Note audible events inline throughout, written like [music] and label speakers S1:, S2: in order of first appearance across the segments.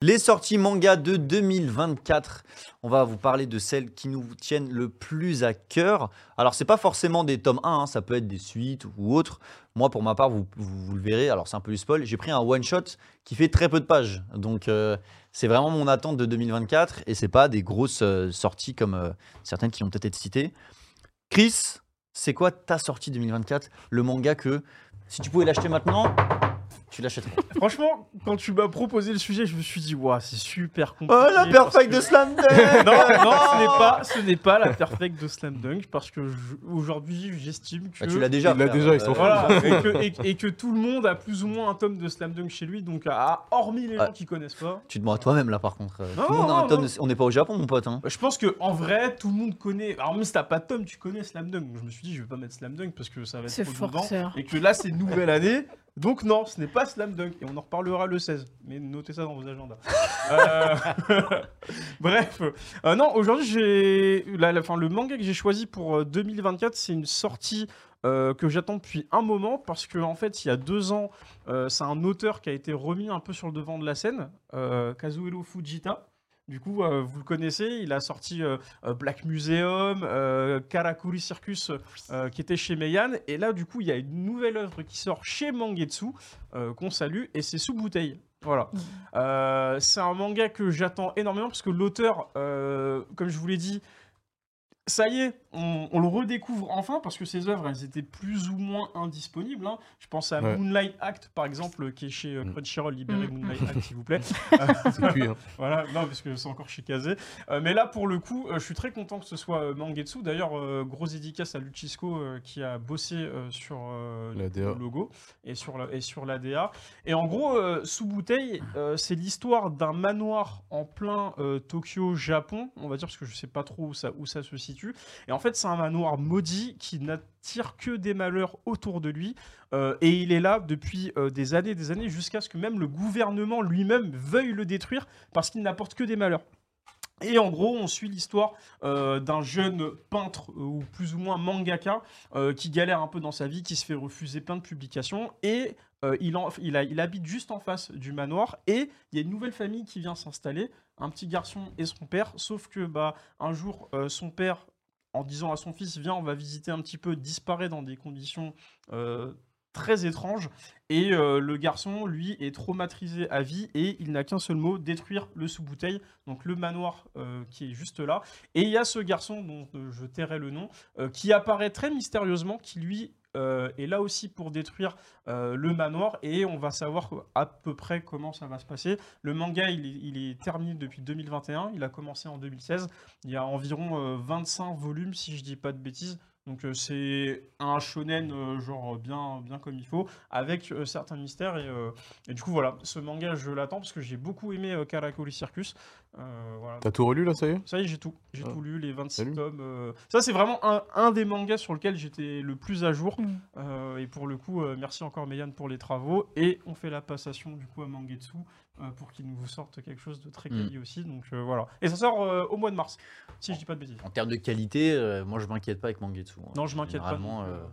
S1: Les sorties manga de 2024. On va vous parler de celles qui nous tiennent le plus à cœur. Alors, c'est pas forcément des tomes 1, hein, ça peut être des suites ou autres. Moi, pour ma part, vous, vous- le verrez, alors c'est un peu du spoil, j'ai pris un one-shot qui fait très peu de pages. Donc, euh, c'est vraiment mon attente de 2024 et c'est pas des grosses euh, sorties comme euh, certaines qui ont peut-être été citées. Chris, c'est quoi ta sortie 2024 Le manga que, si tu pouvais l'acheter maintenant, tu l'achèterais. [laughs]
S2: Franchement, quand tu m'as proposé le sujet, je me suis dit, waouh, c'est super compliqué.
S1: Oh, la perfect
S2: que-
S1: de Slam Dunk [laughs]
S2: non, non, ce n'est pas, ce n'est pas la perfect de Slam Dunk parce que je- aujourd'hui, j'estime que
S1: Bah, tu l'as déjà.
S3: Il l'a déjà, ils sont
S2: voilà, et que, et- et que tout le monde a plus ou moins un tome de Slam Dunk chez lui, donc à, hormis les
S1: Ouais.
S2: gens qui connaissent pas.
S1: Tu te demandes à toi-même là par contre.
S2: Non,
S1: tout le monde a un
S2: non,
S1: tome de- On n'est pas au Japon mon pote. Hein.
S2: Je pense que en vrai, tout le monde connaît. Alors même si t'as pas de tome, tu connais Slam Dunk. Donc je me suis dit, je vais pas mettre Slam Dunk parce que ça va être
S4: C'est
S2: trop. Et que là, c'est une nouvelle année. Donc non, ce n'est pas Slam Dunk. Et on en reparlera le 16. Mais notez ça dans vos agendas. [laughs] Euh, [laughs] Bref. Euh, non, aujourd'hui, j'ai... la- le manga que j'ai choisi pour euh, 2024, c'est une sortie euh, que j'attends depuis un moment. Parce que en fait, il y a deux ans, euh, c'est un auteur qui a été remis un peu sur le devant de la scène. euh, Kazuhiro Fujita. Du coup, euh, vous le connaissez, il a sorti euh, euh, Black Museum, euh, Karakuri Circus, qui était chez Meian. Et là, du coup, il y a une nouvelle œuvre qui sort chez Mangetsu, qu'on salue, et c'est sous bouteille. Voilà. Euh, c'est un manga que j'attends énormément parce que l'auteur, comme je vous l'ai dit, ça y est, on, on le redécouvre enfin parce que ses œuvres, elles étaient plus ou moins indisponibles. hein. Je pense à
S3: Ouais.
S2: Moonlight Act, par exemple, qui est chez euh,
S3: Mm.
S2: Crunchyroll. Libérez
S4: Mm.
S2: Moonlight Act, s'il vous plaît. [laughs]
S3: C'est cuit, hein. [laughs]
S2: Voilà, non, parce que c'est encore chez Kazé. Euh, mais là, pour le coup, euh, je suis très content que ce soit euh, Mangetsu. D'ailleurs, euh, grosse dédicace à Luchisco euh, qui a bossé euh, sur euh, le logo et sur, la, et sur l'ADA. Et en gros, euh, sous bouteille, euh, c'est l'histoire d'un manoir en plein euh, Tokyo, Japon, on va dire, parce que je sais pas trop où ça, où ça se situe. Et en fait, c'est un manoir maudit qui n'attire que des malheurs autour de lui. Euh, et il est là depuis euh, des années et des années jusqu'à ce que même le gouvernement lui-même veuille le détruire parce qu'il n'apporte que des malheurs. Et en gros, on suit l'histoire euh, d'un jeune peintre ou plus ou moins mangaka qui galère un peu dans sa vie, qui se fait refuser plein de publications et euh, il, habite juste en face du manoir et il y a une nouvelle famille qui vient s'installer, un petit garçon et son père, sauf que bah, un jour, euh, son père, en disant à son fils, viens, on va visiter un petit peu, disparaît dans des conditions euh, très étranges. Et le garçon, lui, est traumatisé à vie et il n'a qu'un seul mot, détruire le sous-bouteille, donc le manoir qui est juste là. Et il y a ce garçon dont je tairai le nom, qui apparaît très mystérieusement, qui lui euh, est là aussi pour détruire euh, le manoir et on va savoir à peu près comment ça va se passer. Le manga, il est, terminé depuis 2021, il a commencé en 2016. Il y a environ euh, 25 volumes, si je dis pas de bêtises. Donc euh, c'est un shonen euh, genre bien, bien comme il faut, avec euh, certains mystères. Et, euh, et du coup voilà, ce manga je l'attends parce que j'ai beaucoup aimé euh, Karakuri Circus. Euh, voilà.
S3: T'as tout relu là, ça y est?
S2: Ça y est, j'ai tout. J'ai
S3: Ah.
S2: tout lu, les 26
S3: Salut.
S2: tomes. euh. Ça, c'est vraiment un, un des mangas sur lequel j'étais le plus à jour.
S4: Mm.
S2: Euh, et pour le coup, euh, merci encore Meyane pour les travaux. Et on fait la passation du coup à Mangetsu euh, pour qu'il nous sorte quelque chose de très
S1: Mm.
S2: quali aussi. Donc euh, voilà. Et ça sort euh, au mois de mars, si je dis pas de bêtises.
S1: En termes de qualité, euh, moi je m'inquiète pas avec Mangetsu. hein.
S2: Non, je m'inquiète pas.
S1: Euh,
S2: euh,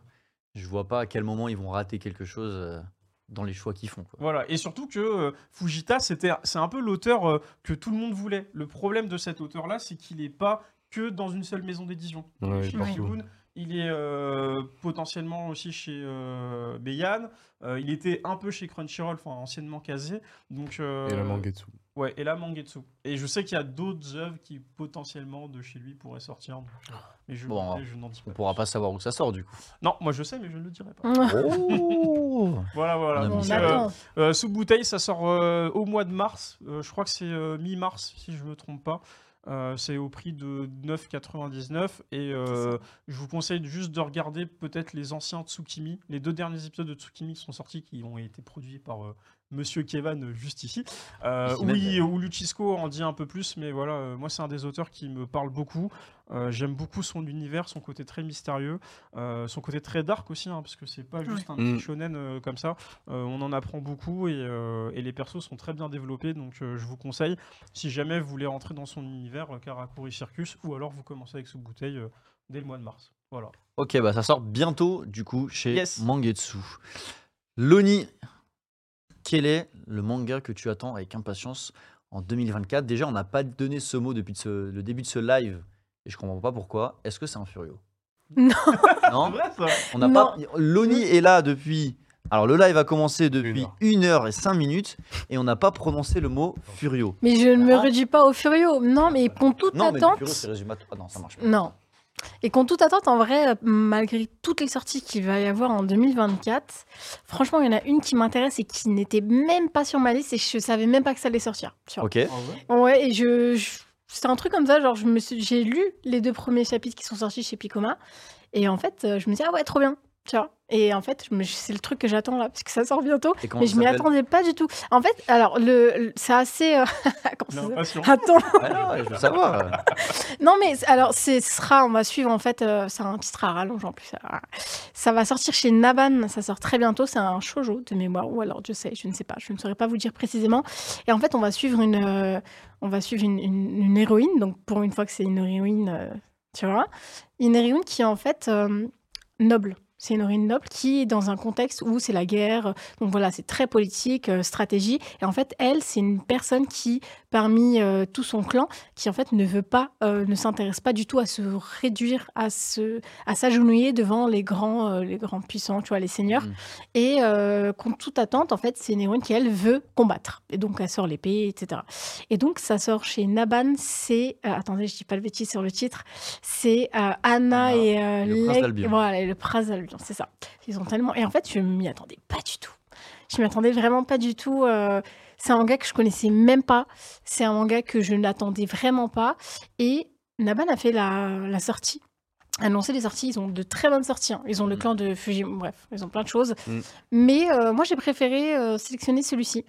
S1: je vois pas à quel moment ils vont rater quelque chose euh, dans les choix qu'ils font. quoi.
S2: Voilà, et surtout que euh, Fujita, c'était, c'est un peu l'auteur euh, que tout le monde voulait. Le problème de cet auteur-là, c'est qu'il n'est pas que dans une seule maison d'édition.
S3: Ouais,
S2: il est euh, potentiellement aussi chez euh, Beian, euh, il était un peu chez Crunchyroll, enfin anciennement Kazé. Donc, euh,
S3: Et la Mangetsu.
S2: Ouais, et là Mangetsu. Et je sais qu'il y a d'autres œuvres qui potentiellement de chez lui pourraient sortir. donc, euh, mais je,
S1: Bon,
S2: je n'en dis pas.
S1: On pourra pas savoir où ça sort du coup.
S2: Non, moi je sais, mais je ne le dirai pas. [laughs]
S1: Oh [laughs]
S2: Voilà, voilà. Donc, euh. Euh, sous bouteille, ça sort euh, au mois de mars. Euh, je crois que c'est euh, mi-mars, si je me trompe pas. Euh, c'est au prix de 9,99 et euh, je vous conseille juste de regarder peut-être les anciens Tsukimi, les deux derniers épisodes de Tsukimi qui sont sortis, qui ont été produits par euh, Monsieur Kevan juste ici. Euh, oui, ou Luchisco en dit un peu plus, mais voilà, euh, moi c'est un des auteurs qui me parle beaucoup. Euh, J'aime beaucoup son univers, son côté très mystérieux, euh, son côté très dark aussi, hein, parce que c'est pas juste un petit
S3: Mm.
S2: shonen comme ça. On en apprend beaucoup et, et les persos sont très bien développés, donc je vous conseille, si jamais vous voulez rentrer dans son univers, Karakuri Circus, ou alors vous commencez avec sous bouteille dès le mois de mars. Voilà.
S1: Ok, bah ça sort bientôt du coup chez
S2: Yes.
S1: Mangetsu. Loni, quel est le manga que tu attends avec impatience en 2024. Déjà, on n'a pas donné ce mot depuis ce- le début de ce live et je comprends pas pourquoi. Est-ce que c'est un Furio?
S4: Non. [laughs]
S1: Non?
S2: C'est vrai ça
S1: On n'a pas. Loni est là depuis. Alors le live a commencé depuis
S3: Une
S1: 1 heure et 5 minutes et on n'a pas prononcé le mot Furio.
S4: Mais je ne me
S1: Ah.
S4: réduis pas au Furio. Non, mais contre toute
S1: Non, mais le
S4: attente.
S1: Furio c'est résumé à Ah non, ça marche pas.
S4: Non. Et contre toute attente, en vrai, malgré toutes les sorties qu'il va y avoir en 2024, franchement, il y en a une qui m'intéresse et qui n'était même pas sur ma liste et je savais même pas que ça allait sortir. tu vois.
S1: Ok.
S2: Ouais
S4: et je, je- c'était un truc comme ça, genre je me suis, j'ai lu les deux premiers chapitres qui sont sortis chez Picoma et en fait, euh, je me dis ah ouais, trop bien, tu vois. Et en fait, c'est le truc que j'attends là parce que ça sort bientôt. Mais je m'y attendais pas du tout. En fait, alors le, le- c'est assez. euh, [laughs] s'appelle Attends.
S1: Ah non, je veux savoir. [laughs]
S4: Non, mais alors, ce sera, on va suivre en fait, euh, c'est un titre à rallonge en plus. Ça, ça va sortir chez Naban, ça sort très bientôt. C'est un shoujo de mémoire, ou alors je sais, je ne sais pas, je ne saurais pas vous dire précisément. Et en fait, on va suivre une, euh, on va suivre une, une- une héroïne, donc pour une fois que c'est une héroïne, euh, tu vois, une héroïne qui est en fait euh, noble. C'est héroïne noble qui est dans un contexte où c'est la guerre. Donc voilà, c'est très politique, euh, stratégie. Et en fait, elle, c'est une personne qui, parmi euh, tout son clan, qui en fait ne veut pas, euh, ne s'intéresse pas du tout à se réduire, à se, à s'agenouiller devant les grands, les grands puissants, tu vois, les seigneurs.
S1: Mhm.
S4: Et contre toute attente, en fait, c'est une héroïne qui elle veut combattre. Et donc elle sort l'épée, etc. Et donc ça sort chez Naban. C'est, attendez, je dis pas le bêtise sur le titre. C'est Anna et
S1: et le prince d'Albion.
S4: Voilà, et le prince d'Albion, c'est ça. Ils ont tellement. Et en fait, je m'y attendais pas du tout. Je m'y attendais vraiment pas du tout. euh, C'est un manga que je connaissais même pas. C'est un manga que je n'attendais vraiment pas. Et Naban a fait la, la sortie. Annoncé les sorties, ils ont de très bonnes sorties. hein. Ils ont le
S1: Mm.
S4: clan de Fuji, bref, ils ont plein de choses.
S3: Mm.
S4: Mais euh, moi, j'ai préféré euh, sélectionner celui-ci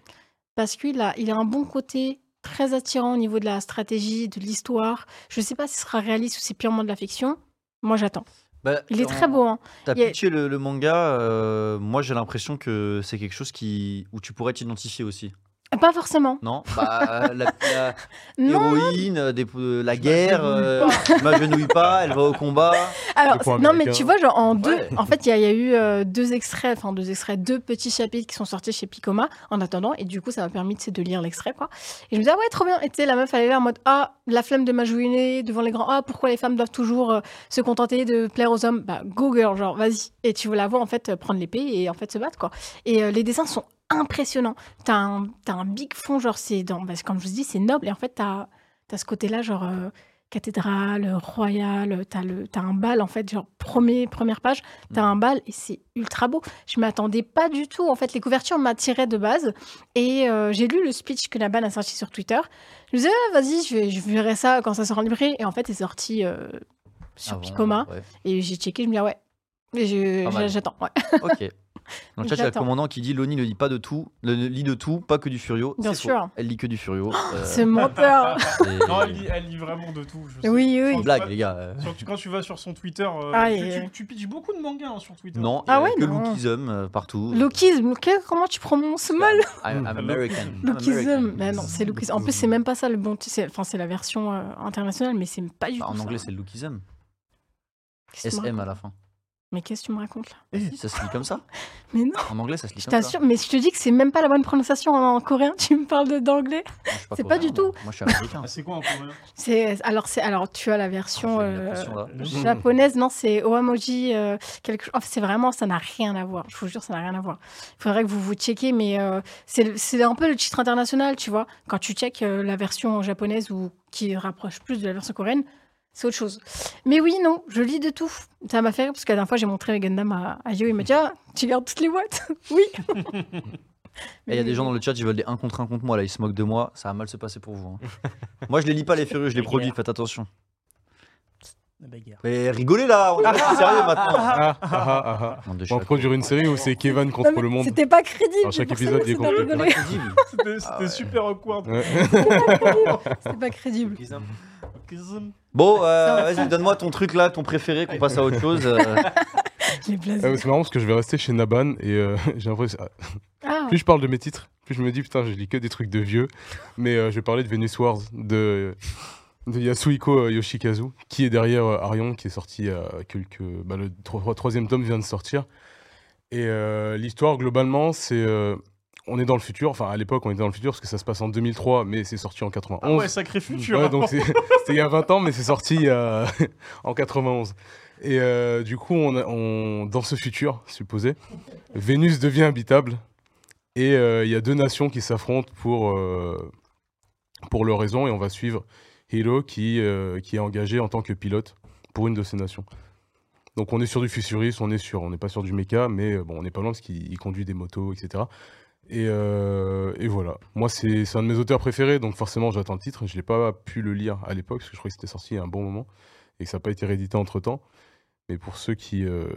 S4: parce qu'il a, il a un bon côté très attirant au niveau de la stratégie, de l'histoire. Je sais pas si ce sera réaliste ou c'est purement de la fiction. Moi, j'attends.
S1: Bah,
S4: Il est très beau. Hein.
S1: T'as
S4: a-
S1: pitché le, le manga, euh, moi j'ai l'impression que c'est quelque chose qui où tu pourrais t'identifier aussi.
S4: Pas forcément.
S1: Non Bah, la, la [laughs]
S4: Non,
S1: héroïne, euh, des- euh, la guerre, euh, je m'agenouille pas, elle va au combat.
S4: Alors, non, mais tu vois, genre en deux,
S1: Ouais.
S4: en fait, il y, a- il y a eu euh, deux extraits, enfin deux extraits, deux petits chapitres qui sont sortis chez Picoma en attendant, et du coup, ça m'a permis de lire l'extrait, quoi. Et je me disais, ah ouais, trop bien. Et tu sais, la meuf, elle est là en mode, ah, la flemme de m'agenouiller devant les grands, ah, pourquoi les femmes doivent toujours euh, se contenter de plaire aux hommes? Bah, go girl, genre, vas-y. Et tu la vois, en fait, euh, prendre l'épée et en fait se battre, quoi. Et euh, les dessins sont impressionnants. T'as un, un big fond, genre, c'est dans, parce que comme je vous dis, c'est noble, et en fait, t'as as ce côté-là, genre. euh, cathédrale, royale, t'as le un bal en fait, genre premier, première page, t'as
S1: Mm.
S4: un bal et c'est ultra beau. Je m'attendais pas du tout. En fait, les couvertures m'attiraient de base et euh, j'ai lu le speech que la balle a sorti sur Twitter. Je me disais, ah, vas-y, je, vais- je verrai ça quand ça sera en librairie. Et en fait, c'est sorti euh, sur
S1: Avant,
S4: Picoma
S1: ouais.
S4: et j'ai checké. Je me dis, ah ouais, j'attends. Ouais.
S1: Ok. [laughs] Dans le chat, il y a le commandant qui dit Loni ne lit pas de tout, ne lit de tout, pas que du Furio.
S4: Bien
S1: C'est faux.
S4: sûr.
S1: Elle lit que du Furio. euh,
S4: Ce menteur. [laughs]
S1: et-
S2: Non, elle lit, elle lit vraiment de tout. je sais.
S4: oui, oui.
S1: Sans blague, les gars. euh,
S2: Sur- quand tu vas sur son Twitter, euh,
S4: Ah,
S2: tu, tu- tu pitches beaucoup de mangas hein, sur Twitter.
S1: Non,
S4: Ah
S1: il y a
S4: ouais,
S1: que. Lookism euh, partout.
S4: Lookism, comment tu prononces mal
S1: I'm, American.
S4: Lookism. Mais non, c'est Lookism. En plus, c'est même pas ça le bon. c'est- Enfin, c'est la version euh, internationale, mais c'est pas du
S1: Bah,
S4: tout.
S1: en anglais, c'est le Lookism. SM à la fin.
S4: Mais qu'est-ce que tu me racontes là?
S1: Si, ça se lit comme ça. [laughs]
S4: Mais non,
S1: En anglais, ça se lit
S4: je
S1: comme ça.
S4: t'assure, mais je te dis que c'est même pas la bonne prononciation en, en coréen. Tu me parles de- d'anglais.
S1: Moi, je suis
S4: c'est pas du
S1: moi.
S4: tout.
S1: Moi, je suis américain.
S2: Ah, c'est quoi en coréen?
S4: C'est alors c'est alors tu as la version
S1: Ah,
S4: euh,
S1: là.
S4: japonaise. Non, c'est Oamoji. euh, quelque chose. Enfin, c'est vraiment ça n'a rien à voir. Je vous jure, ça n'a rien à voir. Il faudrait que vous vous checkiez, mais euh, c'est le- c'est un peu le titre international, tu vois. Quand tu checkes euh, la version japonaise ou qui rapproche plus de la version coréenne. C'est autre chose. Mais oui, non, je lis de tout. Ça m'a fait rire parce que la dernière fois, j'ai montré Gundam à, à Yo. Il m'a dit Ah, tu gardes toutes les boîtes? [laughs] Oui
S1: il y a des gens dans le chat, ils veulent des 1 contre 1 contre moi, là, ils se moquent de moi. Ça va mal se passer pour vous. hein. [laughs] moi, je les lis pas, les furieux, je les produis, faites attention.
S5: La bagarre.
S1: Mais rigolez là, on est [laughs] sérieux maintenant.
S3: Ah, ah, ah, ah.
S1: Bande de
S3: On va produire une série où c'est Kevin contre le monde.
S4: C'était pas crédible.
S3: Alors, chaque
S4: c'est pour ça
S3: épisode,
S4: que
S3: il est
S4: rigolé.
S1: Crédible.
S2: C'était c'était
S1: Ah
S2: super awkward.
S3: Ouais.
S4: C'était pas crédible.
S1: Bon, [laughs] euh, vas-y, donne-moi ton truc là, ton préféré, qu'on passe à autre chose. euh. [laughs]
S3: Ah, c'est marrant parce que je vais rester chez Naban et euh, [laughs] j'ai l'impression. ah,
S4: Ah,
S3: Plus je parle de mes titres, plus je me dis putain, je lis que des trucs de vieux. Mais euh, je vais parler de Venus Wars de, de Yasuhiko euh, Yoshikazu, qui est derrière euh, Arion, qui est sorti il y a quelques. Bah, le tro- troisième tome vient de sortir. Et euh, l'histoire, globalement, c'est. euh, on est dans le futur. Enfin, à l'époque, on était dans le futur parce que ça se passe en 2003, mais c'est sorti en 91.
S2: Ah ouais, sacré futur.
S3: Ouais, donc c'est- [laughs] c'était il y a 20 ans, mais c'est sorti euh, [laughs] en 91. Et euh, du coup, on, on- dans ce futur supposé, Vénus devient habitable et euh, il y a deux nations qui s'affrontent pour, pour leur raison et on va suivre Hiro qui, qui est engagé en tant que pilote pour une de ces nations. Donc on est sur du futuriste, on est sur, on n'est pas sur du méca, mais bon, on n'est pas loin parce qu'il il conduit des motos, etc. Et, euh, et voilà. Moi, c'est un de mes auteurs préférés, donc forcément, j'attends le titre. Je n'ai pas pu le lire à l'époque, parce que je crois que c'était sorti il y a un bon moment, et que ça n'a pas été réédité entre-temps. Mais pour ceux qui, euh,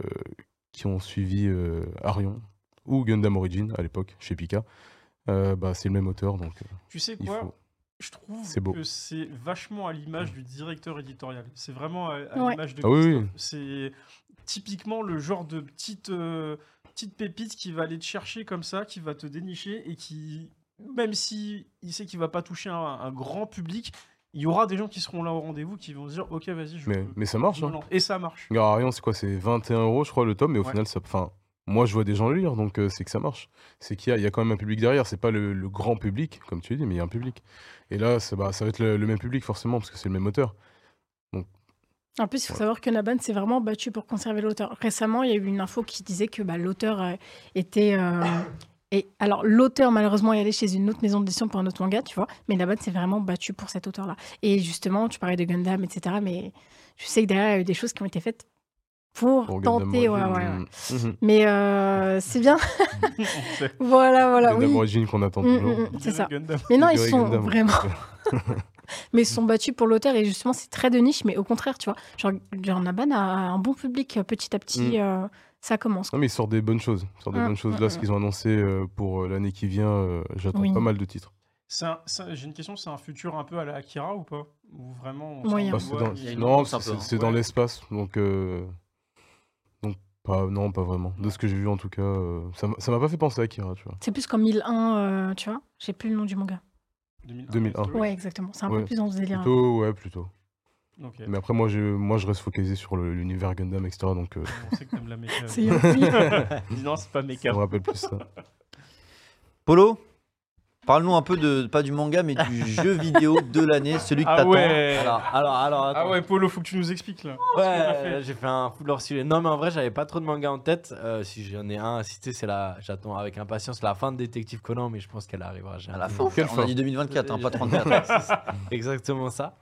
S3: qui ont suivi euh, Arion, ou Gundam Origin, à l'époque, chez Pika, euh, bah, c'est le même auteur, donc
S2: Tu sais quoi?
S3: faut...
S2: Je trouve
S3: C'est beau.
S2: que c'est vachement à l'image du directeur éditorial. C'est vraiment à, à
S4: Ouais.
S2: l'image de
S3: Ah oui.
S2: C'est typiquement le genre de petite, euh, petite pépite qui va aller te chercher comme ça, qui va te dénicher et qui, même si il sait qu'il va pas toucher un, un grand public, il y aura des gens qui seront là au rendez-vous qui vont se dire Ok, vas-y, je.
S3: Mais, mais ça marche, hein.
S2: Et ça marche.
S3: Regarde, Arion, c'est quoi C'est 21 euros, je crois, le tome, mais au
S2: Ouais.
S3: final, ça... Enfin, moi, je vois des gens le lire, donc euh, c'est que ça marche. C'est qu'il y y a quand même un public derrière. C'est pas le, le grand public, comme tu dis, mais il y a un public. Et là, ça, bah, ça va être le, le même public, forcément, parce que c'est le même auteur.
S4: En plus, il faut
S3: Ouais.
S4: savoir que Naban s'est vraiment battu pour conserver l'auteur. Récemment, il y a eu une info qui disait que bah, l'auteur euh, était. euh, et alors, l'auteur, malheureusement, est allé chez une autre maison d'édition pour un autre manga, tu vois. Mais Naban s'est vraiment battu pour cet auteur-là. Et justement, tu parlais de Gundam, etc. Mais je sais que derrière, il y a eu des choses qui ont été faites pour, tenter. Ouais,
S3: Origin,
S4: ouais, ouais.
S3: mhm.
S4: Mais euh, c'est bien. [laughs] Voilà, voilà,
S3: Gundam
S4: oui.
S3: Origin qu'on attend
S4: Mm,
S3: toujours.
S4: mm, mm, c'est ça.
S2: Gundam.
S4: Mais non, ils sont
S3: Gundam.
S4: vraiment. [laughs] mais ils se sont battus pour l'auteur et justement c'est très de niche mais au contraire tu vois genre, genre Naban a un bon public euh, petit à petit
S3: Mm.
S4: euh, ça commence
S3: Non, mais ils sortent des bonnes choses. Ils sortent des
S4: Mm,
S3: bonnes choses.
S4: mm,
S3: Là, ce
S4: mm.
S3: qu'ils ont annoncé euh, pour l'année qui vient, euh, j'attends
S4: Oui.
S3: pas mal de titres.
S2: Un- J'ai une question c'est un futur un peu à la Akira ou pas? Ou vraiment.
S4: Moyen.
S3: Bah, dans- Non, c'est
S1: hein.
S3: c'est dans
S2: Ouais.
S3: l'espace, donc euh, donc pas non pas vraiment. De ce que j'ai vu en tout cas, euh, ça m'a- ça m'a pas fait penser à Akira, tu vois.
S4: c'est plus comme 1001 euh, tu vois j'ai plus le nom du manga
S2: 2001.
S3: 2001.
S2: Story.
S4: ouais exactement c'est un peu plus dans ce délire
S3: Plutôt ouais plutôt. Mais après moi je moi je reste focalisé sur l'univers Gundam etc. Donc euh,
S2: On sait que t'aimes la méca.
S4: c'est
S2: non, [laughs] c'est pas
S3: ça
S2: méca.
S3: me rappelle plus ça. [laughs]
S1: Polo, parle-nous un peu de, pas du manga, mais du [laughs] jeu vidéo de l'année, celui que
S2: Ah
S1: t'attends.
S2: ouais.
S6: Alors, alors, alors,
S2: Ah ouais, Polo, faut que tu nous expliques là.
S6: Ouais, euh, j'ai fait un full hors sujet. Non, mais en vrai, j'avais pas trop de mangas en tête. Euh, si j'en ai un à citer, c'est la. J'attends avec impatience la fin de Détective Conan, mais je pense qu'elle arrivera jamais.
S1: À la fin, on
S3: fin
S1: a dit 2024, hein, pas 34. [laughs]
S6: Exactement ça.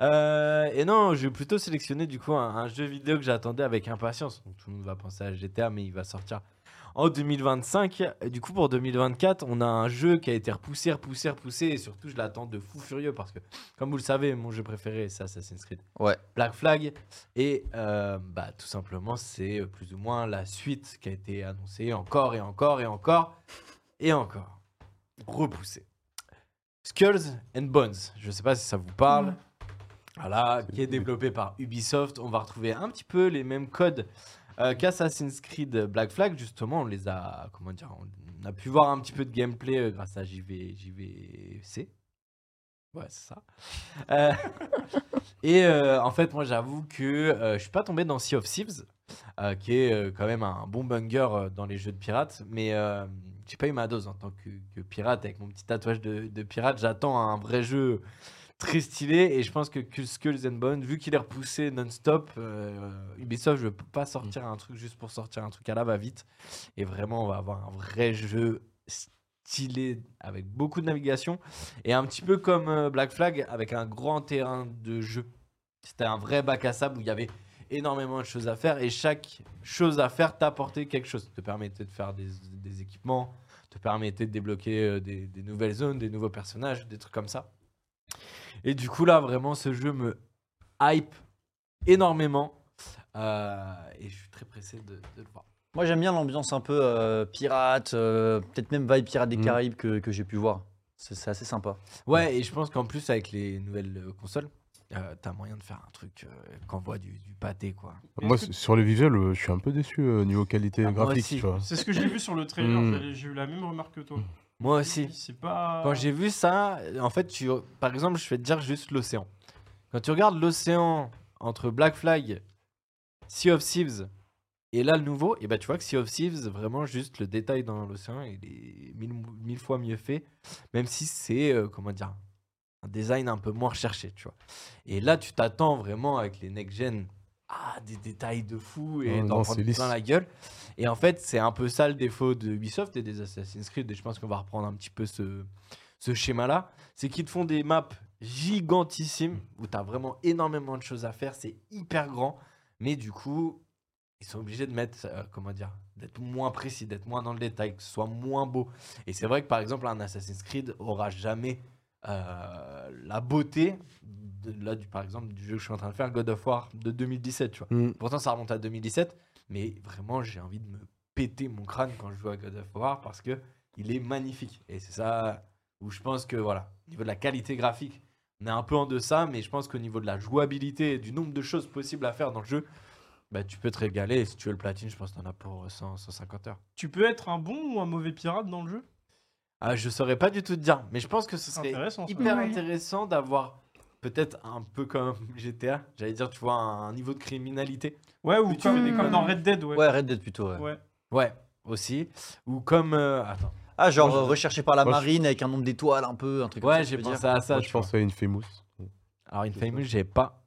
S6: Euh, et non, j'ai plutôt sélectionné du coup un, un jeu vidéo que j'attendais avec impatience. Donc, tout le monde va penser à GTA, mais il va sortir en 2025. Et du coup, pour 2024, on a un jeu qui a été repoussé, repoussé, repoussé. Et surtout, je l'attends de fou furieux parce que, comme vous le savez, mon jeu préféré, c'est Assassin's Creed.
S1: Ouais.
S6: Black Flag. Et euh, bah, tout simplement, c'est euh, plus ou moins la suite qui a été annoncée encore et encore et encore et encore. Repoussé. Skulls and Bones. Je sais pas si ça vous parle.
S4: Ouais.
S6: Voilà, qui est développé par Ubisoft. On va retrouver un petit peu les mêmes codes euh, qu'Assassin's Creed Black Flag. Justement, on les a, comment dire, on a pu voir un petit peu de gameplay euh, grâce à JV, JVC. Ouais, c'est ça. Euh, [laughs] et euh, en fait, moi, j'avoue que je suis pas tombé dans Sea of Thieves, qui est quand même un bon banger dans les jeux de pirates, mais j'ai pas eu ma dose en tant que, pirate avec mon petit tatouage de pirate. J'attends un vrai jeu très stylé et je pense que Skulls and Bones, vu qu'il est repoussé non-stop, euh, Ubisoft, je peux pas sortir un truc juste pour sortir un truc à la va-vite. Et vraiment, on va avoir un vrai jeu stylé avec beaucoup de navigation et un petit peu comme euh, Black Flag avec un grand terrain de jeu. C'était un vrai bac à sable où il y avait énormément de choses à faire et chaque chose à faire t'apportait quelque chose. Te permettait de faire des, des équipements, te permettait de débloquer euh, des, des nouvelles zones, des nouveaux personnages, des trucs comme ça. Et du coup là vraiment ce jeu me hype énormément euh, et je suis très pressé de, de le voir.
S1: Moi, j'aime bien l'ambiance un peu euh, pirate, euh, peut-être même vibe pirate des
S3: Mm.
S1: Caraïbes que, que j'ai pu voir. C'est assez sympa.
S6: Ouais, et je pense qu'en plus, avec les nouvelles consoles, euh, t'as moyen de faire un truc euh, qu'envoie du, du pâté, quoi.
S3: Moi sur le visuel, euh, je suis un peu déçu euh, niveau qualité
S6: Ah,
S3: graphique,
S6: aussi.
S3: tu vois.
S2: C'est ce que j'ai vu sur le trailer.
S3: Mm.
S2: J'ai eu la même remarque que toi.
S6: Moi aussi.
S2: C'est pas.
S6: Quand j'ai vu ça, en fait, tu, par exemple, je vais te dire juste l'océan. Quand tu regardes l'océan entre Black Flag, Sea of Thieves Et là, le nouveau, et bah, tu vois que Sea of Thieves, vraiment juste le détail dans l'océan, il est mille, mille fois mieux fait, même si c'est, euh, comment dire, un design un peu moins recherché, tu vois. Et là, tu t'attends vraiment avec les next-gen à des détails de fou et d'en prendre plein la gueule. Et en fait, c'est un peu ça le défaut de Ubisoft et des Assassin's Creed, et je pense qu'on va reprendre un petit peu ce, ce schéma-là, c'est qu'ils te font des maps gigantissimes où tu as vraiment énormément de choses à faire, c'est hyper grand, mais du coup, ils sont obligés de mettre, euh, comment dire, d'être moins précis, d'être moins dans le détail, que ce soit moins beau. Et c'est vrai que par exemple, un Assassin's Creed aura jamais euh, la beauté, là, du, par exemple, du jeu que je suis en train de faire, God of War de 2017, tu vois.
S3: Mm.
S6: Pourtant, ça remonte à 2017, mais vraiment, j'ai envie de me péter mon crâne quand je joue à God of War parce que il est magnifique. Et c'est ça où je pense que, voilà, au niveau de la qualité graphique, on est un peu en deçà, mais je pense qu'au niveau de la jouabilité et du nombre de choses possibles à faire dans le jeu, bah, tu peux te régaler. Et si tu veux le platine, je pense que tu en as pour 100, 150 heures.
S2: Tu peux être un bon ou un mauvais pirate dans le jeu?
S6: Ah, je saurais pas du tout te dire, mais je pense que ce serait
S2: Intéressant,
S6: hyper intéressant d'avoir peut-être un peu comme [laughs] GTA, j'allais dire, tu vois, un niveau de criminalité.
S2: Ouais, ou comme,
S4: des
S2: comme dans. Red Dead, ouais.
S1: Ouais, Red Dead plutôt. ouais.
S2: Ouais.
S6: Ouais, aussi. Ou comme. euh, Attends.
S1: Ah, genre
S3: Moi, je-
S1: euh, recherché par la
S3: moi, je-
S1: marine avec un nombre d'étoiles un peu, un truc comme
S6: Ouais,
S1: ça, tu
S6: j'ai pensé
S1: dire
S6: à ça.
S3: Moi, je pense à Infamous.
S6: Alors, Infamous, j'ai pas.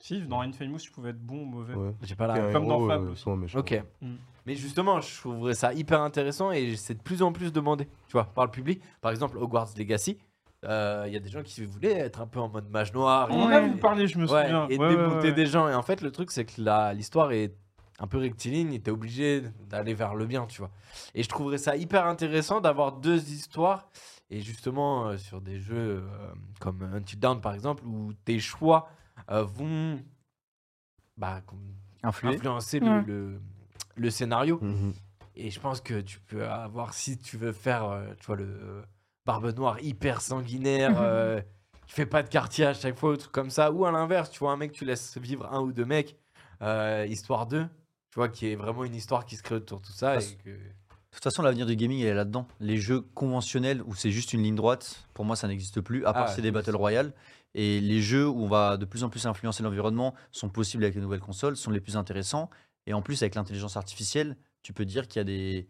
S2: Si, dans Infamous, tu pouvais être bon ou mauvais.
S3: Ouais.
S6: J'ai pas la.
S2: Comme dans Fable
S3: euh,
S2: aussi.
S3: méchant.
S6: Ok.
S2: Mm.
S6: Mais justement, je trouverais ça hyper intéressant et c'est de plus en plus demandé, tu vois, par le public. Par exemple, Hogwarts Legacy, euh, il y a des gens qui voulaient être un peu en mode mage noir.
S2: On en
S6: et-
S2: a vous parlé, je me
S6: Ouais,
S2: souviens.
S6: et
S2: Ouais,
S6: démonter
S2: ouais.
S6: des gens. Et en fait, le truc, c'est que l'histoire est un peu rectiligne et t'es obligé d'aller vers le bien, tu vois. Et je trouverais ça hyper intéressant d'avoir deux histoires. Et justement, euh, sur des jeux euh, comme Until Dawn, par exemple, où tes choix euh, vont bah, influencer le,
S4: Ouais.
S6: le- le scénario.
S3: Mhm.
S6: Et je pense que tu peux avoir, si tu veux faire, euh, tu vois, le euh, Barbe Noire hyper sanguinaire, [laughs] euh, qui fait pas de quartier à chaque fois, ou truc comme ça, ou à l'inverse, tu vois, un mec, tu laisses vivre un ou deux mecs, euh, histoire d'eux, tu vois, qui est vraiment une histoire qui se crée autour de tout ça.
S1: Parce-
S6: Et que...
S1: De toute façon, l'avenir du gaming, il est là-dedans. Les jeux conventionnels où c'est juste une ligne droite, pour moi, ça n'existe plus, à part
S6: Ah,
S1: c'est des Battle Royale. Et les jeux où on va de plus en plus influencer l'environnement sont possibles avec les nouvelles consoles, sont les plus intéressants. Et en plus, avec l'intelligence artificielle, tu peux dire qu'il y a des...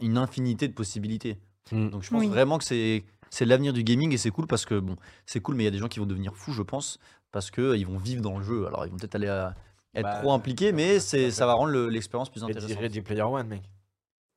S1: une infinité de possibilités.
S3: Mm.
S1: Donc je pense
S4: Oui.
S1: vraiment que c'est c'est l'avenir du gaming et c'est cool parce que bon, c'est cool, mais il y a des gens qui vont devenir fous, je pense, parce que euh, ils vont vivre dans le jeu. Alors ils vont peut-être aller à- être
S6: Bah,
S1: trop impliqués, mais c'est ça va rendre le- l'expérience plus intéressante.
S6: Ready Player One, mec.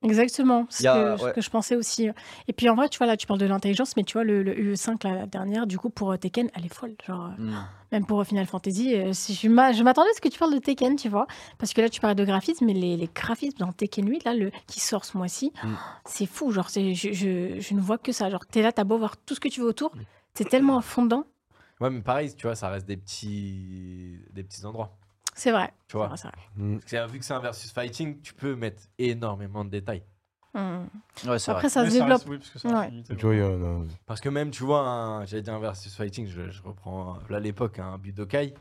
S4: Exactement,
S1: y a-
S4: ce que je pensais aussi. Et puis en vrai, tu vois, là, tu parles de l'intelligence, mais tu vois, le, le UE5, la dernière, du coup, pour euh, Tekken, elle est folle. Genre, euh,
S1: Mm.
S4: même pour euh, Final Fantasy, si je m'a- je m'attendais à ce que tu parles de Tekken, tu vois. Parce que là, tu parlais de graphisme, mais les, les graphismes dans Tekken 8, là, le, qui sort ce mois-ci,
S1: Mm.
S4: c'est fou. Genre, je, je, je ne vois que ça. Genre, t'es là, t'as beau voir tout ce que tu veux autour, c'est tellement fondant.
S6: Ouais, mais pareil, tu vois, ça reste des petits, des petits endroits.
S4: C'est vrai.
S6: Tu vois,
S4: C'est vrai,
S3: Mm.
S6: Parce que vu que c'est un versus fighting, tu peux mettre énormément de détails.
S4: vrai. Mm.
S1: Ouais, vrai.
S4: Après, ça
S2: Mais
S4: se développe.
S2: reste- oui, parce que ça
S4: Ouais.
S3: vois, a
S6: Parce même, tu vois, un- j'allais dire un versus fighting, je, je reprends là l'époque, un Budokai.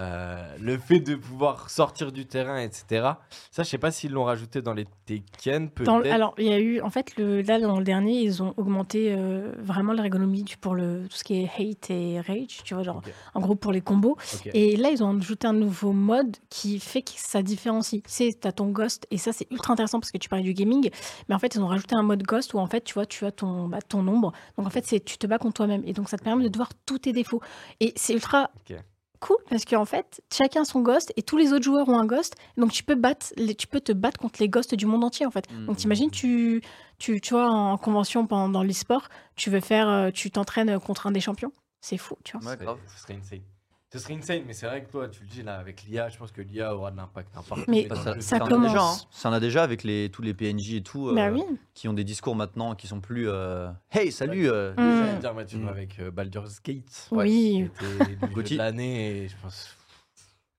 S6: Euh, le fait de pouvoir sortir du terrain, etc. Ça, je sais pas s'ils l'ont rajouté dans les Tekken,
S4: le-
S6: peut-être.
S4: alors, il y a eu, en fait, le, là, dans le dernier, ils ont augmenté euh, vraiment l'ergonomie pour le, tout ce qui est hate et rage, tu vois, genre, en gros, pour les combos. Et là, ils ont ajouté un nouveau mode qui fait que ça différencie. Tu sais, t'as ton ghost, et ça, c'est ultra intéressant parce que tu parlais du gaming, mais en fait, ils ont rajouté un mode ghost où, en fait, tu vois, tu as ton, bah, ton ombre. Donc, en fait, c'est tu te bats contre toi-même. Et donc, ça te permet de voir tous tes défauts. Et c'est ultra
S6: Ok.
S4: Cool parce qu'en fait, chacun son ghost et tous les autres joueurs ont un ghost. Donc, tu peux, battre, les- tu peux te battre contre les ghosts du monde entier, en fait.
S1: Mm.
S4: Donc, t'imagines, tu, tu, tu vois, en convention pendant, dans l'e-sport, tu veux faire, euh, tu t'entraînes contre un des champions. C'est fou, tu vois.
S1: Ouais, grave.
S6: serait- Ce serait insane. Ce serait insane, mais c'est vrai que toi, tu le dis là, avec l'IA, je pense que l'IA aura de l'impact.
S4: Mais
S6: dans
S1: Bah, ça,
S6: le
S4: ça
S1: ça en
S6: jeu.
S1: a
S4: commence.
S1: déjà, hein. Ça en a déjà avec les, tous les PNJ et tout,
S4: Bah
S1: euh,
S4: oui.
S1: qui ont des discours maintenant qui sont plus euh, Hey, salut euh,
S4: Mm.
S6: J'allais dire, Mathieu,
S3: Mm.
S6: avec euh, Baldur's Gate.
S1: Ouais.
S4: Oui,
S6: Qui était le jeu
S1: Gauthier.
S6: de l'année, je pense.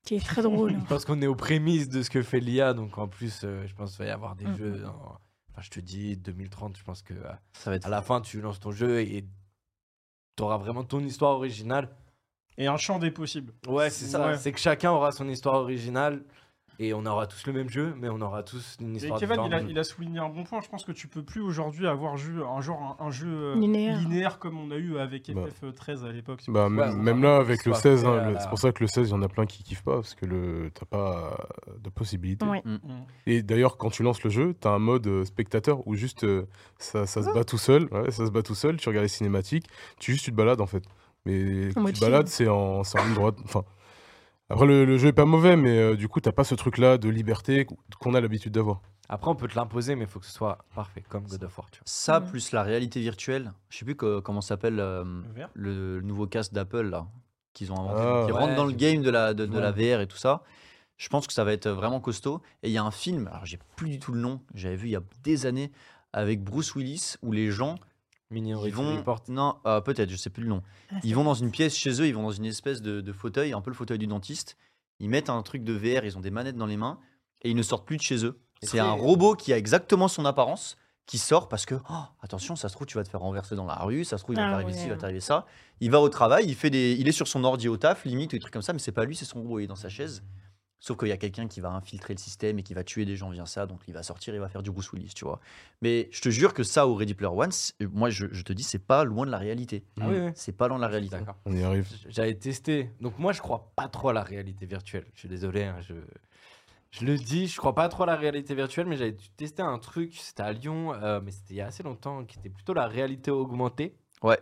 S4: qui est très drôle. [laughs]
S6: Je pense qu'on est aux prémices de ce que fait l'IA, donc en plus, euh, je pense qu'il va y avoir des
S4: Mm.
S6: jeux. en- Enfin, je te dis 2030, je pense que euh,
S1: Ça va être
S6: à la fin, tu lances ton jeu et tu auras vraiment ton histoire originale.
S2: Et un champ des possibles.
S6: Ouais, c'est ça.
S2: Ouais.
S6: C'est que chacun aura son histoire originale Et on aura tous le même jeu, mais on aura tous une
S2: Et
S6: histoire
S2: Kevin, il a,
S6: différente.
S2: il a souligné un bon point. Je pense que tu peux plus aujourd'hui avoir jeu, un genre un, un jeu euh,
S4: Linéaire.
S2: comme on a eu avec
S3: Bah.
S2: FF13 à l'époque.
S3: Bah, même, là, avec le
S6: ce soit
S3: 16,
S6: fait
S3: hein,
S6: la-
S3: c'est pour ça que le 16, il y en a plein qui kiffent pas, parce que le t'as pas de possibilité.
S4: Ouais.
S2: Mm.
S3: Et d'ailleurs, quand tu lances le jeu, t'as un mode euh, spectateur où juste euh, ça, ça se bat tout seul, ouais, ça se bat tout seul, tu regardes les cinématiques, tu juste tu te balades en fait. Mais
S4: En
S3: tu te balades, c'est en, c'est en ligne droite. Enfin, après, le, le jeu est pas mauvais, mais euh, du coup, t'as pas ce truc-là de liberté qu'on a l'habitude d'avoir.
S6: Après, on peut te l'imposer, mais il faut que ce soit parfait, comme God of War. Tu vois.
S1: Ça,
S4: Mm.
S1: plus la réalité virtuelle, je sais plus que- comment s'appelle euh, le nouveau casque d'Apple là, qu'ils ont inventé,
S3: Ah.
S1: qui
S6: Ouais,
S1: rentre dans le game de la, de, de la. VR et tout ça. Je pense que ça va être vraiment costaud. Et il y a un film, alors j'ai plus du tout le nom, j'avais vu il y a des années, avec Bruce Willis, où les gens ils
S6: Minority
S1: vont.
S6: Report.
S1: Non, euh, peut-être, je sais plus le nom.
S4: Ah,
S1: Ils vont dans une pièce chez eux, ils vont dans une espèce de, de fauteuil, un peu le fauteuil du dentiste. Ils mettent un truc de VR, ils ont des manettes dans les mains et ils ne sortent plus de chez eux. C'est un robot qui a exactement son apparence qui sort parce que oh, attention, ça se trouve tu vas te faire renverser dans la rue, ça se trouve il va
S4: Ah
S1: t'arriver ci, il va
S4: ouais.
S1: t'arriver ça. Il va au travail, il fait des, il est sur son ordi au taf, limite ou des trucs comme ça, mais c'est pas lui, c'est son robot, il est dans sa chaise. Sauf qu'il y a quelqu'un qui va infiltrer le système et qui va tuer des gens via ça, donc il va sortir, il va faire du Bruce Willis, tu vois. Mais je te jure que ça au Ready Player One, moi je, je te dis, c'est pas loin de la réalité.
S6: Ah oui, oui.
S1: C'est pas loin de la réalité.
S6: D'accord.
S3: On y arrive.
S6: J'avais testé. Donc moi, je crois pas trop à la réalité virtuelle. Je suis désolé. hein, je... je le dis, je crois pas trop à la réalité virtuelle, mais j'avais testé un truc. C'était à Lyon, euh, mais c'était il y a assez longtemps, qui était plutôt la réalité augmentée.
S1: Ouais.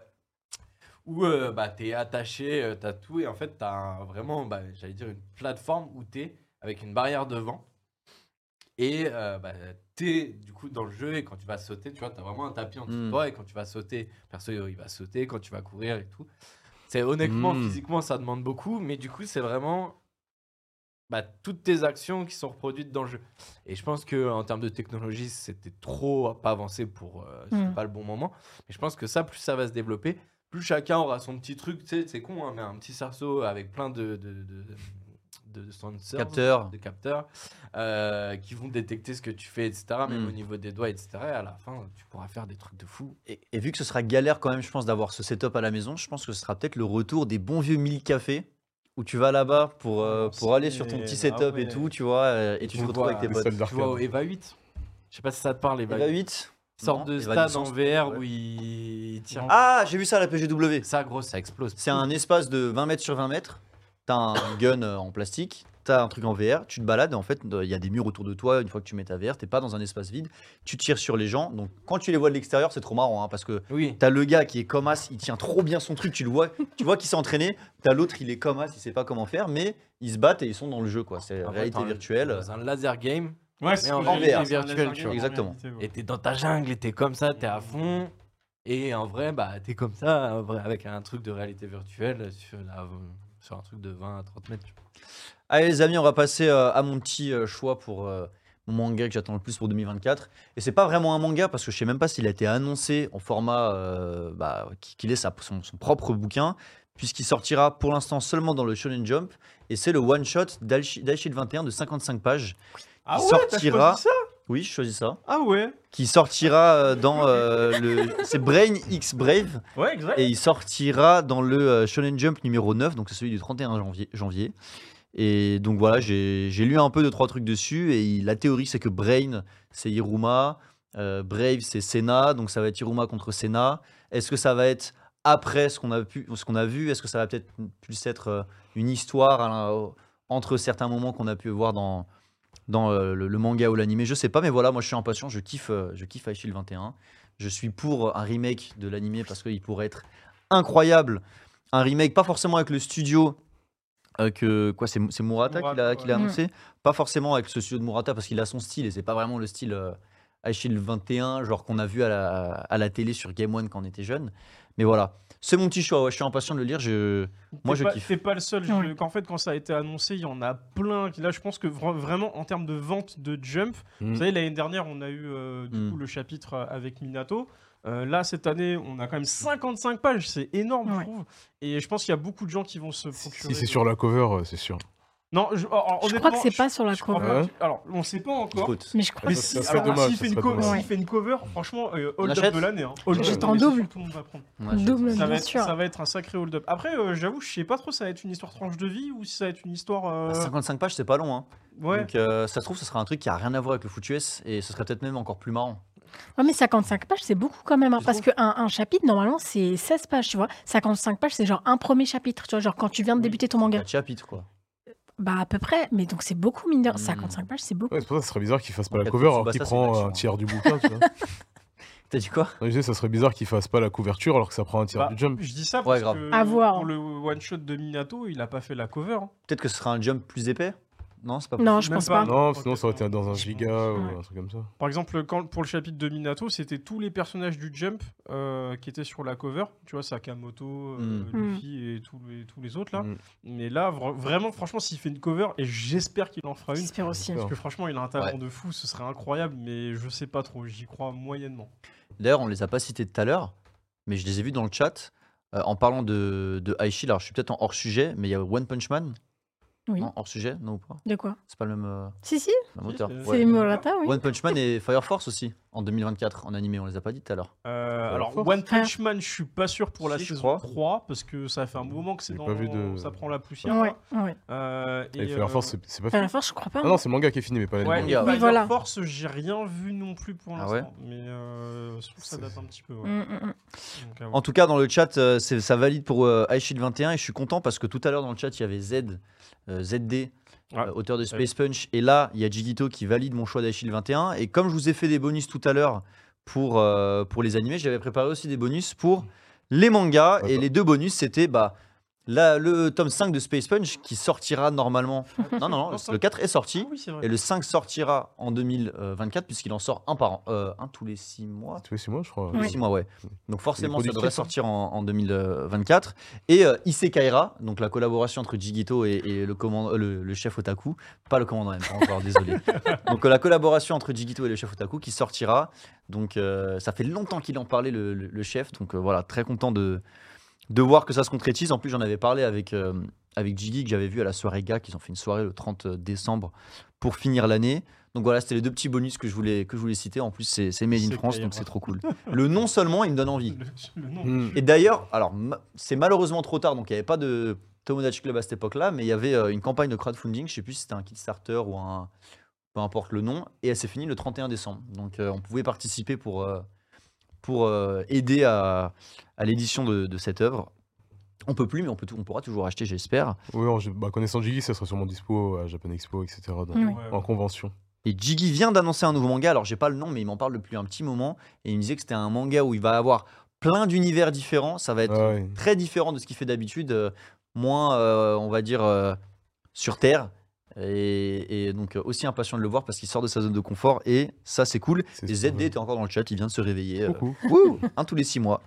S6: Où euh, bah, t'es attaché, euh, t'as tout, et en fait, t'as un- vraiment, bah, j'allais dire, une plateforme où t'es avec une barrière devant. Et euh, bah, t'es du coup dans le jeu, et quand tu vas sauter, tu vois, t'as vraiment un tapis en dessous de
S1: Mm.
S6: toi, et quand tu vas sauter, perso, il va sauter, quand tu vas courir et tout. C'est honnêtement,
S3: Mm.
S6: physiquement, ça demande beaucoup, mais du coup, c'est vraiment bah, toutes tes actions qui sont reproduites dans le jeu. Et je pense que en termes de technologie, c'était trop pas avancé pour. euh, c'était
S4: Mm.
S6: pas le bon moment. Mais je pense que ça, plus ça va se développer, plus chacun aura son petit truc. Tu sais, c'est con, hein, mais un petit cerceau avec plein de. de, de de sensors,
S1: Capteurs.
S6: de capteurs euh, qui vont détecter ce que tu fais, etc. Même
S1: Mm.
S6: au niveau des doigts, etc. Et à la fin, tu pourras faire des trucs de fou.
S1: Et, et vu que ce sera galère quand même, je pense, d'avoir ce setup à la maison, je pense que ce sera peut-être le retour des bons vieux mille cafés où tu vas là-bas pour, euh, pour aller sur ton petit
S2: ah
S1: setup et
S2: ouais.
S1: tout, tu vois, euh, et tu te retrouves avec tes potes.
S6: Tu vois, Eva 8, je sais pas si ça te parle, Eva,
S1: Eva
S6: 8.
S1: 8
S6: Sorte de stade en VR où il tire.
S1: Ah, j'ai vu ça à la PGW.
S6: Ça, gros, ça explose.
S1: C'est un espace de 20 mètres sur 20 mètres. T'as un [coughs] gun euh, en plastique, t'as un truc en VR, tu te balades et en fait, il y a des murs autour de toi. Une fois que tu mets ta VR, t'es pas dans un espace vide. Tu tires sur les gens. Donc, quand tu les vois de l'extérieur, c'est trop marrant hein, parce que
S6: Oui.
S1: T'as le gars qui est comme as, il tient trop bien son truc, tu le vois, tu vois qu'il s'est entraîné. T'as l'autre, il est comme as, il sait pas comment faire, mais ils se battent et ils sont dans le jeu, quoi. C'est réalité virtuelle.
S6: Dans un laser game.
S2: Ouais, c'est
S6: en
S1: VR,
S2: un
S6: virtuel, tu vois.
S2: en
S1: Exactement.
S6: Et t'es dans ta jungle et t'es comme ça, t'es à fond. Et en vrai, bah, t'es comme ça, en vrai, avec un truc de réalité virtuelle sur, la- sur un truc de 20 à 30 mètres. tu vois.
S1: Allez, les amis, on va passer euh, à mon petit euh, choix pour euh, mon manga que j'attends le plus pour 2024. Et c'est pas vraiment un manga parce que je sais même pas s'il a été annoncé en format euh, bah, qu'il ait sa- son, son propre bouquin, puisqu'il sortira pour l'instant seulement dans le Shonen Jump. Et c'est le one shot d'Aichi 21 de 55 pages.
S2: Ah ouais,
S1: sortira-
S2: choisi ça
S1: Oui, je choisis ça.
S2: Ah ouais
S1: Qui sortira euh, dans euh, le. C'est Brain X Brave.
S2: Ouais, exact.
S1: Et il sortira dans le euh, Shonen Jump numéro 9, donc c'est celui du 31 janvier. janvier. Et donc voilà, j'ai lu un peu de trois trucs dessus. Et la théorie, c'est que Brain, c'est Hiruma. euh, Brave, c'est Senna. Donc ça va être Hiruma contre Senna. Est-ce que ça va être après ce qu'on a, pu- ce qu'on a vu? Est-ce que ça va peut-être plus être une histoire la- entre certains moments qu'on a pu voir dans, dans euh, le, le manga ou l'animé Je sais pas, mais voilà, moi je suis impatient. Je kiffe, euh, je kiffe Aishil 21. Je suis pour un remake de l'animé parce qu'il pourrait être incroyable. Un remake, pas forcément avec le studio euh, que quoi, c'est c'est Murata, qui l'a
S2: Murata,
S1: qui l'a
S4: ouais.
S1: annoncé. Pas forcément avec ce studio de Murata parce qu'il a son style et c'est pas vraiment le style euh, Aishil 21, genre qu'on a vu à la, à la télé sur Game One quand on était jeune. Mais voilà, c'est mon petit choix. ouais, je suis impatient de le lire. Je... Moi, je
S2: pas-
S1: kiffe.
S2: T'es pas le seul. je- qu'en fait, quand ça a été annoncé, il y en a plein. qui- Là, je pense que vra- vraiment, en termes de vente de Jump,
S3: Mm.
S2: vous savez, l'année dernière, on a eu euh, du
S1: Mm.
S2: coup le chapitre euh, avec Minato. Euh, là, cette année, on a quand même 55 pages. C'est énorme, je trouve. Et je pense qu'il y a beaucoup de gens qui vont se procurer.
S3: Si c'est sur la cover, c'est sûr.
S2: Non, je, alors,
S4: Je crois que c'est pas sur la cover.
S2: pas Alors, on sait pas encore.
S1: Écoute,
S4: Mais je crois
S2: Mais
S4: que
S3: ça-
S2: si,
S3: ça
S2: s'il fait, fait une cover, franchement, euh, hold up
S1: achète
S2: de l'année. Hein. Hold up,
S4: J'achète
S2: mais
S4: en
S2: c'est
S4: double.
S2: Tout le monde va prendre.
S1: moi, je-
S4: Double.
S2: Ça
S4: Bien
S2: va, être,
S4: sûr.
S2: ça va être un sacré hold-up. Après, euh, j'avoue, je sais pas trop, ça va être une histoire tranche de vie ou si ça va être une histoire. euh,
S1: Ah, 55 pages, c'est pas long. Hein.
S2: Ouais.
S1: Donc euh, ça se trouve, ce sera un truc qui a rien à voir avec le foot US et ce serait peut-être même encore plus marrant.
S4: Ouais, mais 55 pages, c'est beaucoup quand même. hein, parce qu'un un chapitre, normalement, c'est 16 pages, tu vois. 55 pages, c'est genre un premier chapitre, tu vois. Genre quand tu viens de débuter ton manga.
S1: Un chapitre quoi.
S4: Bah, à peu près. Mais donc, c'est beaucoup, mine de...
S1: Hmm.
S4: 55 pages, c'est beaucoup.
S3: Ouais, c'est pour ça que ce serait bizarre qu'il fasse pas
S1: En
S3: la
S1: fait,
S3: cover alors
S1: Tsubasa,
S3: qu'il prend un tiers du bouquin, tu vois. [laughs]
S1: T'as dit quoi?
S3: Non, je disais, ça serait bizarre qu'il fasse pas la couverture alors que ça prend un tiers
S2: Bah,
S3: du jump.
S2: Je dis ça
S1: Ouais,
S2: parce
S1: grave.
S2: que
S4: À voir.
S2: pour le one shot de Minato, il a pas fait la cover. hein.
S1: Peut-être que ce sera un jump plus épais Non, c'est pas
S4: Non,
S1: possible.
S4: je
S2: Même
S4: pense
S2: pas.
S4: pas.
S3: Non, sinon ça aurait été dans un giga
S4: Ouais.
S3: ou un truc comme ça.
S2: Par exemple, quand, pour le chapitre de Minato, c'était tous les personnages du Jump euh, qui étaient sur la cover. Tu vois, Sakamoto, euh,
S1: Mm.
S2: Luffy et tous les, tous les autres là.
S3: Mm.
S2: Mais là, vra- vraiment, franchement, s'il fait une cover, et j'espère qu'il en fera une,
S4: J'espère aussi.
S2: Parce que franchement, il a un talent
S1: Ouais.
S2: de fou, ce serait incroyable, mais je sais pas trop, j'y crois moyennement.
S1: D'ailleurs, on les a pas cités tout à l'heure, mais je les ai vus dans le chat. euh, en parlant de, de Aishi, alors je suis peut-être en hors sujet, mais il y a One Punch Man.
S4: Oui.
S1: Non, hors sujet, non ou pas?
S4: De quoi?
S1: C'est pas le même, euh,
S4: Si, si,
S1: le même auteur.
S2: c'est-
S1: Ouais.
S4: oui.
S1: One Punch Man et Fire Force aussi, en 2024, en animé, on les a pas dit tout à l'heure.
S2: Euh, alors,
S3: force.
S2: One Punch Man, je suis pas sûr pour la
S1: Si, je
S2: saison
S1: crois.
S2: 3, parce que ça fait un moment que c'est
S3: J'ai
S2: dans.
S3: pas vu de-
S2: Ça prend la poussière.
S4: Ouais, ouais.
S2: Euh,
S3: Et,
S2: et,
S3: Fire
S2: euh,
S3: Force, c'est- c'est pas fini.
S4: force, je crois pas.
S3: Ah non, c'est le manga qui est fini, mais pas
S2: Ouais,
S3: l'anime.
S1: Oui,
S2: Fire
S4: voilà.
S2: Force, j'ai rien vu non plus pour
S1: Ah
S2: l'instant.
S1: ouais
S2: mais euh, je trouve que ça date un petit peu. ouais.
S4: Mm, mm, mm.
S2: Donc.
S1: En tout cas, dans le chat, euh, ça valide pour euh, iShield 21 et je suis content parce que tout à l'heure dans le chat, il y avait Z, euh, ZD,
S2: Ouais.
S1: euh, auteur de Space Punch, et là, il y a Jigito qui valide mon choix d'iShield 21. Et comme je vous ai fait des bonus tout à l'heure pour, euh, pour les animés, j'avais préparé aussi des bonus pour les mangas. Et les deux bonus, c'était bah, la- le tome 5 de Space Punch qui sortira normalement. non, non, non,
S2: Non,
S1: le 4 est sorti.
S2: Ah oui.
S1: Et le 5 sortira en 2024 puisqu'il en sort un par an, euh, un tous les 6 mois.
S3: Tous les six mois, je crois.
S1: Tous les mois, ouais. Donc forcément, ça devrait
S3: hein.
S1: sortir en, en 2024. Et euh, Isekaira, donc la collaboration entre Jigito et, et le, command- euh, le, le chef Otaku, pas le commandant même, pas encore, désolé. [laughs] Donc euh, la collaboration entre Jigito et le chef Otaku qui sortira. Donc euh, ça fait longtemps qu'il en parlait, le, le- le chef. Donc euh, voilà, très content de, de voir que ça se concrétise. En plus, j'en avais parlé avec, euh, avec Jiggy, que j'avais vu à la soirée GAC. Ils ont fait une soirée le 30 décembre pour finir l'année. Donc voilà, c'était les deux petits bonus que je voulais, que je voulais citer. En plus, c'est c'est Made in. France, donc c'est trop cool. Le nom seulement, il me donne envie. [laughs]
S2: Le, le nom.
S3: Hmm.
S1: Et d'ailleurs, alors ma- c'est malheureusement trop tard, donc il n'y avait pas de Tomodachi Club à cette époque-là, mais il y avait euh, une campagne de crowdfunding, je sais plus si c'était un Kickstarter ou un. peu importe le nom, et elle s'est finie le 31 décembre. Donc euh, on pouvait participer pour, euh, pour euh, aider à, à l'édition de, de cette œuvre. On peut plus, mais on, peut tout- on pourra toujours acheter, j'espère.
S3: Oui, en- bah, connaissant Jiggy, ça sera sûrement dispo à Japan Expo, etc. dans-
S4: Oui.
S2: Ouais,
S3: En convention.
S1: Et Jiggy vient d'annoncer un nouveau manga, alors j'ai pas le nom, mais il m'en parle depuis un petit moment, et il me disait que c'était un manga où il va avoir plein d'univers différents, ça va être
S3: Ah
S1: très différent de ce qu'il fait d'habitude, euh, moins, euh, on va dire, euh, sur Terre. Et, et donc euh, aussi impatient de le voir parce qu'il sort de sa zone de confort et ça c'est cool. Et. ZD était encore dans le chat, il vient de se réveiller. euh, [laughs] wouh, un tous les six mois.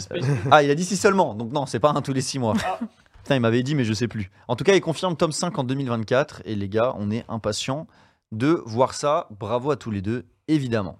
S2: Space
S1: Ah, il a dit si seulement, donc non, c'est pas un tous les six mois.
S2: Ah.
S1: Putain, il m'avait dit, mais je sais plus. En tout cas, il confirme tome 5 en 2024 et les gars, on est impatients de voir ça. Bravo à tous les deux, évidemment.